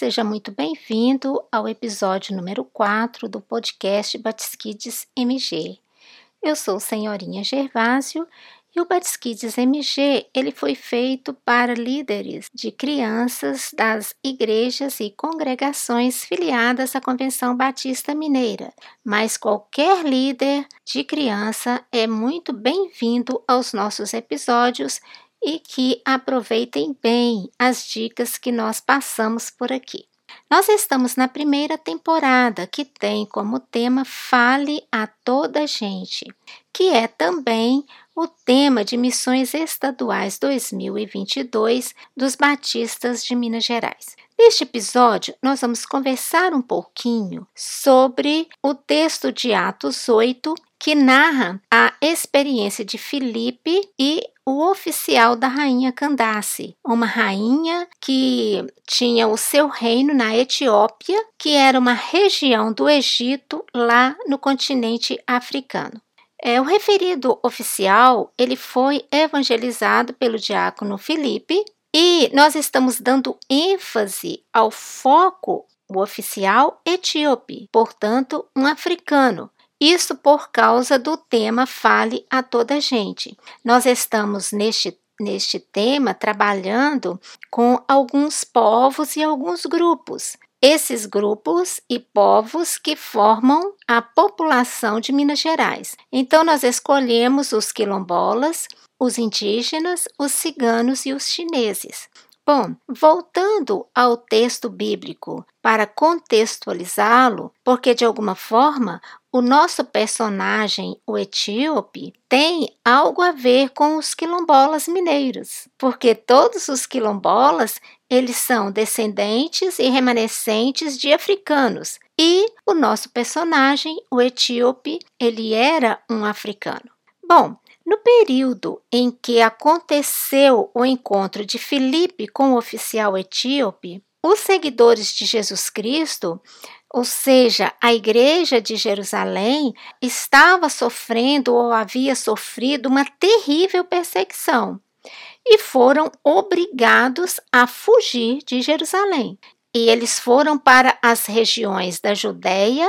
seja muito bem-vindo ao episódio número 4 do podcast Batisquides MG. Eu sou Senhorinha Gervásio e o Batisquides MG ele foi feito para líderes de crianças das igrejas e congregações filiadas à Convenção Batista Mineira, mas qualquer líder de criança é muito bem-vindo aos nossos episódios e que aproveitem bem as dicas que nós passamos por aqui. Nós estamos na primeira temporada, que tem como tema Fale a toda gente, que é também o tema de Missões Estaduais 2022 dos Batistas de Minas Gerais. Neste episódio, nós vamos conversar um pouquinho sobre o texto de Atos 8, que narra a experiência de Filipe e o oficial da rainha Candace, uma rainha que tinha o seu reino na Etiópia, que era uma região do Egito lá no continente africano. É, o referido oficial ele foi evangelizado pelo diácono Filipe e nós estamos dando ênfase ao foco o oficial etíope, portanto, um africano, isso por causa do tema Fale a toda gente. Nós estamos neste neste tema trabalhando com alguns povos e alguns grupos. Esses grupos e povos que formam a população de Minas Gerais. Então, nós escolhemos os quilombolas, os indígenas, os ciganos e os chineses. Bom, voltando ao texto bíblico para contextualizá-lo, porque de alguma forma o nosso personagem, o etíope, tem algo a ver com os quilombolas mineiros, porque todos os quilombolas eles são descendentes e remanescentes de africanos. E o nosso personagem, o etíope, ele era um africano. Bom, no período em que aconteceu o encontro de Filipe com o oficial etíope, os seguidores de Jesus Cristo, ou seja, a igreja de Jerusalém, estava sofrendo ou havia sofrido uma terrível perseguição e foram obrigados a fugir de Jerusalém. E eles foram para as regiões da Judéia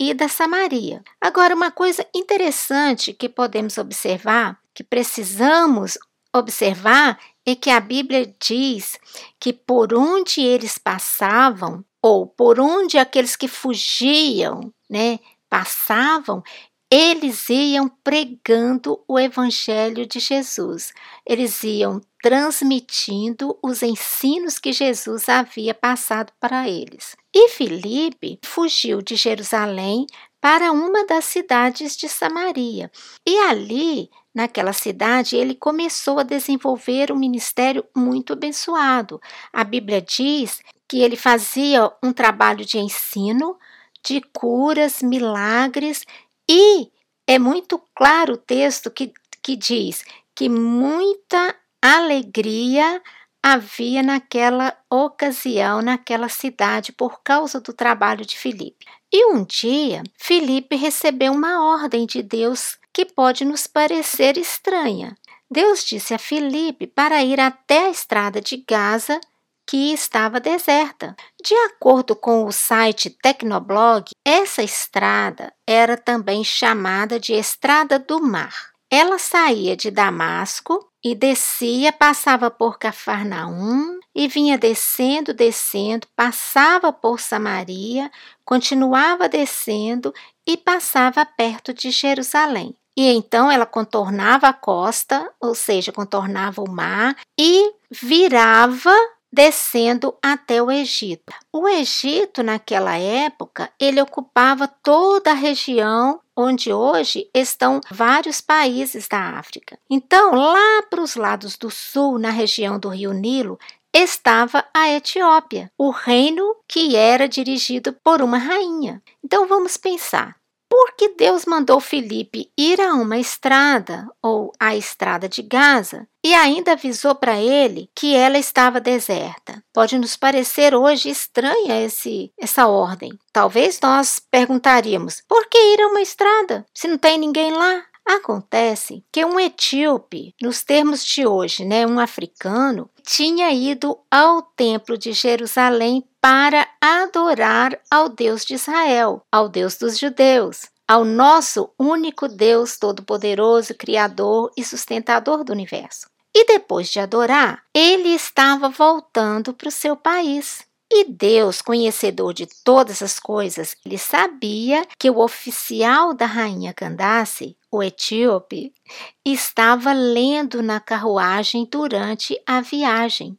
e da Samaria. Agora, uma coisa interessante que podemos observar, que precisamos observar, é que a Bíblia diz que por onde eles passavam, ou por onde aqueles que fugiam, né, passavam, eles iam pregando o evangelho de Jesus. Eles iam transmitindo os ensinos que Jesus havia passado para eles. E Filipe fugiu de Jerusalém para uma das cidades de Samaria. E ali, naquela cidade, ele começou a desenvolver um ministério muito abençoado. A Bíblia diz que ele fazia um trabalho de ensino, de curas, milagres e é muito claro o texto que, que diz que muita alegria havia naquela ocasião, naquela cidade, por causa do trabalho de Filipe. E um dia, Filipe recebeu uma ordem de Deus que pode nos parecer estranha. Deus disse a Filipe para ir até a estrada de Gaza que estava deserta. De acordo com o site Tecnoblog, essa estrada era também chamada de Estrada do Mar. Ela saía de Damasco e descia, passava por Cafarnaum e vinha descendo, descendo, passava por Samaria, continuava descendo e passava perto de Jerusalém. E então ela contornava a costa, ou seja, contornava o mar e virava descendo até o Egito. O Egito, naquela época, ele ocupava toda a região onde hoje estão vários países da África. Então, lá para os lados do sul, na região do Rio Nilo, estava a Etiópia, o reino que era dirigido por uma rainha. Então vamos pensar. Por que Deus mandou Felipe ir a uma estrada, ou a estrada de Gaza, e ainda avisou para ele que ela estava deserta? Pode nos parecer hoje estranha esse, essa ordem. Talvez nós perguntaríamos: por que ir a uma estrada se não tem ninguém lá? Acontece que um etíope, nos termos de hoje, né, um africano, tinha ido ao templo de Jerusalém para adorar ao Deus de Israel, ao Deus dos judeus, ao nosso único Deus todo-poderoso, criador e sustentador do universo. E depois de adorar, ele estava voltando para o seu país. E Deus, conhecedor de todas as coisas, ele sabia que o oficial da rainha Candace, o etíope, estava lendo na carruagem durante a viagem.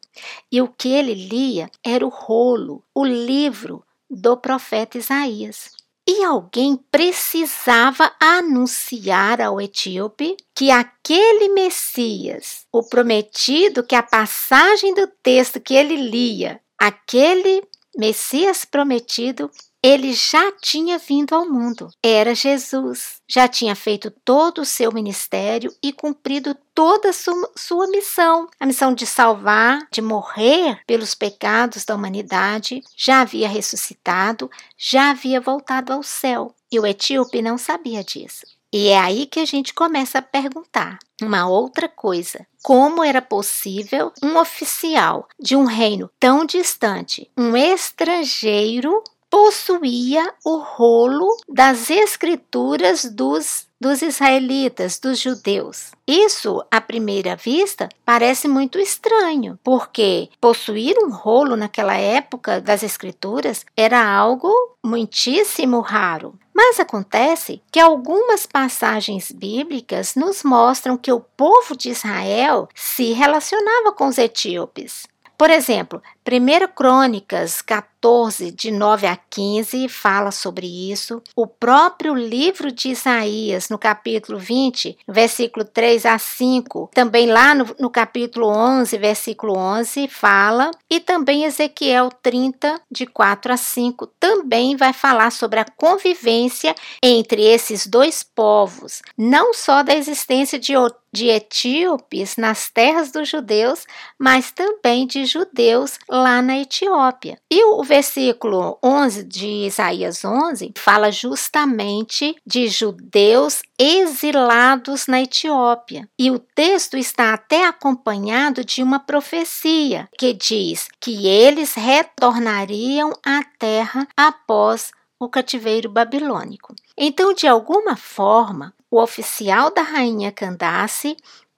E o que ele lia era o rolo, o livro do profeta Isaías. E alguém precisava anunciar ao etíope que aquele Messias, o prometido, que a passagem do texto que ele lia Aquele Messias prometido, ele já tinha vindo ao mundo. Era Jesus. Já tinha feito todo o seu ministério e cumprido toda a sua, sua missão. A missão de salvar, de morrer pelos pecados da humanidade. Já havia ressuscitado, já havia voltado ao céu. E o etíope não sabia disso. E é aí que a gente começa a perguntar uma outra coisa. Como era possível um oficial de um reino tão distante, um estrangeiro, possuía o rolo das escrituras dos dos israelitas, dos judeus. Isso, à primeira vista, parece muito estranho, porque possuir um rolo naquela época das escrituras era algo muitíssimo raro. Mas acontece que algumas passagens bíblicas nos mostram que o povo de Israel se relacionava com os etíopes. Por exemplo, 1 Crônicas 14, de 9 a 15, fala sobre isso. O próprio livro de Isaías, no capítulo 20, versículo 3 a 5, também lá no, no capítulo 11, versículo 11, fala. E também Ezequiel 30, de 4 a 5, também vai falar sobre a convivência entre esses dois povos, não só da existência de de etíopes nas terras dos judeus, mas também de judeus lá na Etiópia. E o versículo 11 de Isaías 11 fala justamente de judeus exilados na Etiópia. E o texto está até acompanhado de uma profecia que diz que eles retornariam à terra após o cativeiro babilônico. Então, de alguma forma, o oficial da rainha Candace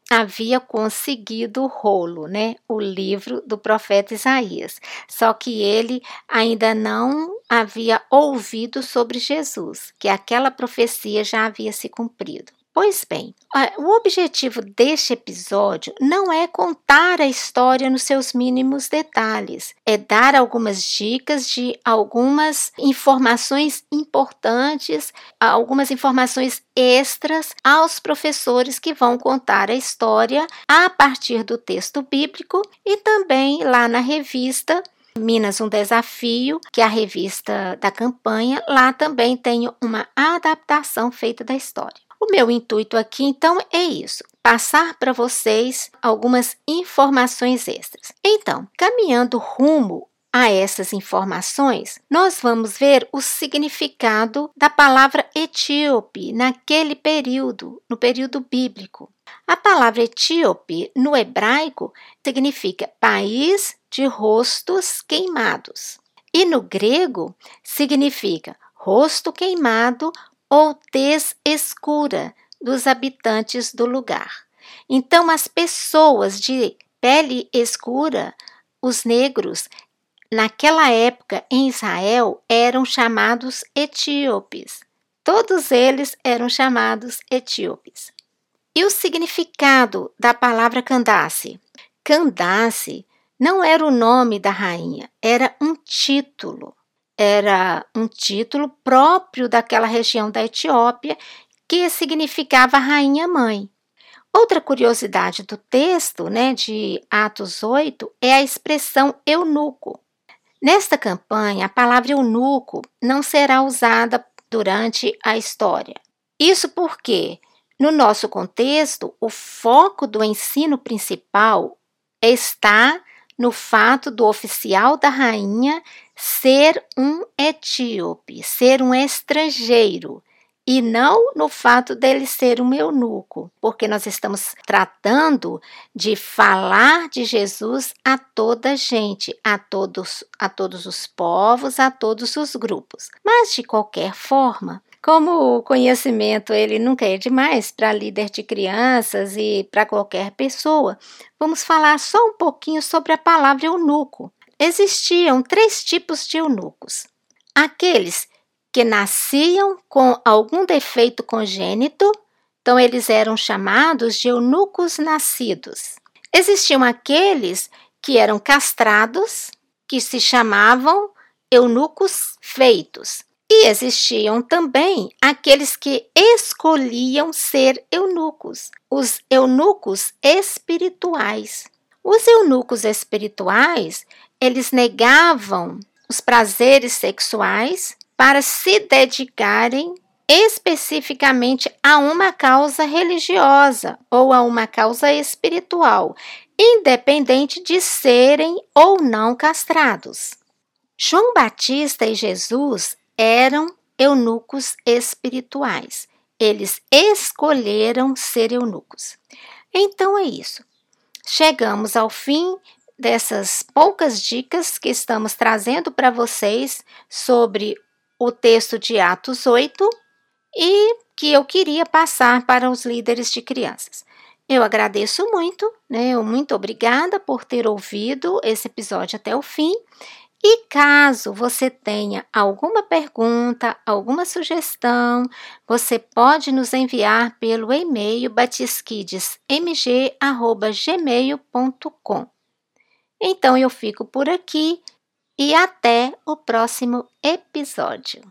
havia conseguido o rolo, né? O livro do profeta Isaías. Só que ele ainda não havia ouvido sobre Jesus, que aquela profecia já havia se cumprido. Pois bem, o objetivo deste episódio não é contar a história nos seus mínimos detalhes, é dar algumas dicas de algumas informações importantes, algumas informações extras aos professores que vão contar a história a partir do texto bíblico e também lá na revista Minas um Desafio, que é a revista da campanha, lá também tem uma adaptação feita da história. O meu intuito aqui, então, é isso: passar para vocês algumas informações extras. Então, caminhando rumo a essas informações, nós vamos ver o significado da palavra etíope naquele período, no período bíblico. A palavra etíope no hebraico significa país de rostos queimados. E no grego significa rosto queimado ou tez escura dos habitantes do lugar. Então, as pessoas de pele escura, os negros, naquela época em Israel eram chamados etíopes. Todos eles eram chamados etíopes. E o significado da palavra Candace? Candace não era o nome da rainha, era um título era um título próprio daquela região da Etiópia que significava rainha mãe. Outra curiosidade do texto, né, de Atos 8, é a expressão eunuco. Nesta campanha, a palavra eunuco não será usada durante a história. Isso porque, no nosso contexto, o foco do ensino principal está no fato do oficial da rainha ser um etíope, ser um estrangeiro e não no fato dele ser um eunuco, porque nós estamos tratando de falar de Jesus a toda gente, a todos, a todos os povos, a todos os grupos. Mas de qualquer forma, como o conhecimento ele nunca é demais para líder de crianças e para qualquer pessoa, vamos falar só um pouquinho sobre a palavra eunuco. Existiam três tipos de eunucos: aqueles que nasciam com algum defeito congênito, então eles eram chamados de eunucos nascidos. Existiam aqueles que eram castrados, que se chamavam eunucos feitos. E existiam também aqueles que escolhiam ser eunucos, os eunucos espirituais. Os eunucos espirituais, eles negavam os prazeres sexuais para se dedicarem especificamente a uma causa religiosa ou a uma causa espiritual, independente de serem ou não castrados. João Batista e Jesus eram eunucos espirituais. Eles escolheram ser eunucos. Então é isso. Chegamos ao fim dessas poucas dicas que estamos trazendo para vocês sobre o texto de Atos 8 e que eu queria passar para os líderes de crianças. Eu agradeço muito, né? Eu muito obrigada por ter ouvido esse episódio até o fim. E caso você tenha alguma pergunta, alguma sugestão, você pode nos enviar pelo e-mail batisquidesmg@gmail.com. Então eu fico por aqui e até o próximo episódio.